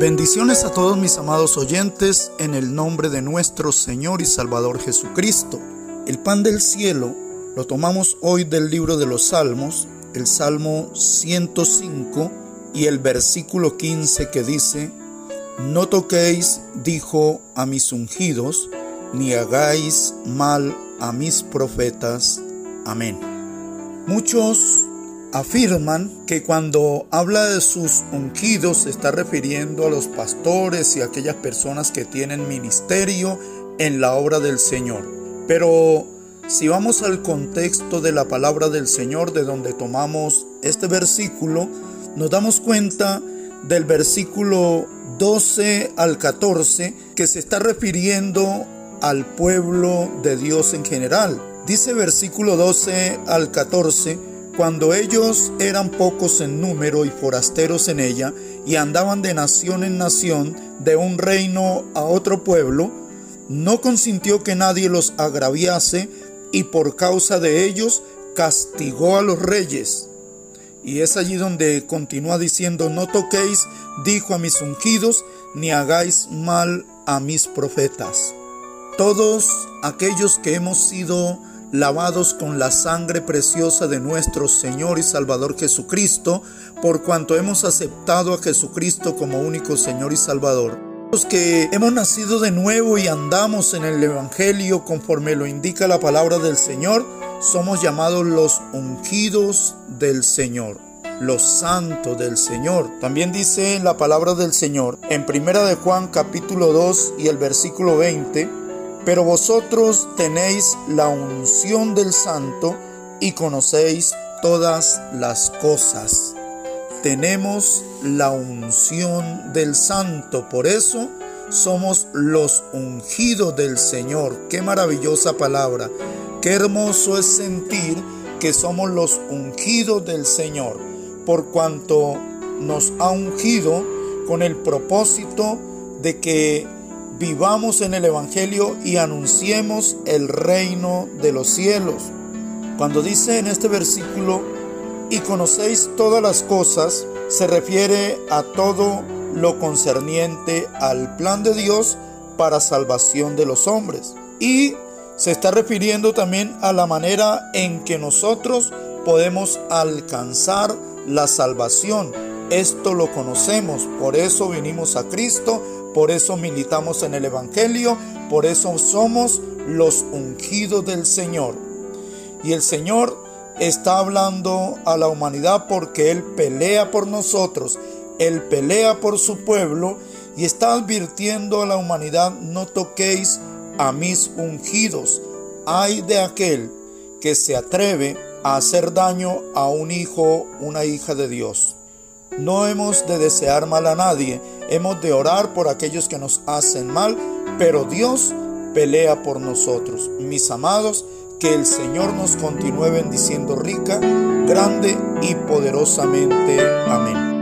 Bendiciones a todos mis amados oyentes en el nombre de nuestro Señor y Salvador Jesucristo. El pan del cielo lo tomamos hoy del libro de los Salmos, el Salmo 105 y el versículo 15 que dice, No toquéis, dijo a mis ungidos, ni hagáis mal a mis profetas. Amén. Muchos afirman que cuando habla de sus ungidos se está refiriendo a los pastores y a aquellas personas que tienen ministerio en la obra del Señor. Pero si vamos al contexto de la palabra del Señor, de donde tomamos este versículo, nos damos cuenta del versículo 12 al 14 que se está refiriendo al pueblo de Dios en general. Dice versículo 12 al 14, cuando ellos eran pocos en número y forasteros en ella, y andaban de nación en nación, de un reino a otro pueblo, no consintió que nadie los agraviase, y por causa de ellos castigó a los reyes. Y es allí donde continúa diciendo, no toquéis, dijo a mis ungidos, ni hagáis mal a mis profetas. Todos aquellos que hemos sido lavados con la sangre preciosa de nuestro Señor y Salvador Jesucristo, por cuanto hemos aceptado a Jesucristo como único Señor y Salvador. Los que hemos nacido de nuevo y andamos en el Evangelio conforme lo indica la palabra del Señor, somos llamados los ungidos del Señor los santos del Señor. También dice la palabra del Señor en Primera de Juan capítulo 2 y el versículo 20, pero vosotros tenéis la unción del santo y conocéis todas las cosas. Tenemos la unción del santo, por eso somos los ungidos del Señor. Qué maravillosa palabra. Qué hermoso es sentir que somos los ungidos del Señor, por cuanto nos ha ungido con el propósito de que vivamos en el Evangelio y anunciemos el reino de los cielos. Cuando dice en este versículo, y conocéis todas las cosas, se refiere a todo lo concerniente al plan de Dios para salvación de los hombres. Y se está refiriendo también a la manera en que nosotros podemos alcanzar la salvación. Esto lo conocemos, por eso vinimos a Cristo por eso militamos en el Evangelio, por eso somos los ungidos del Señor. Y el Señor está hablando a la humanidad porque Él pelea por nosotros, Él pelea por su pueblo y está advirtiendo a la humanidad, no toquéis a mis ungidos. Hay de aquel que se atreve a hacer daño a un hijo, una hija de Dios. No hemos de desear mal a nadie, hemos de orar por aquellos que nos hacen mal, pero Dios pelea por nosotros. Mis amados, que el Señor nos continúe bendiciendo rica, grande y poderosamente. Amén.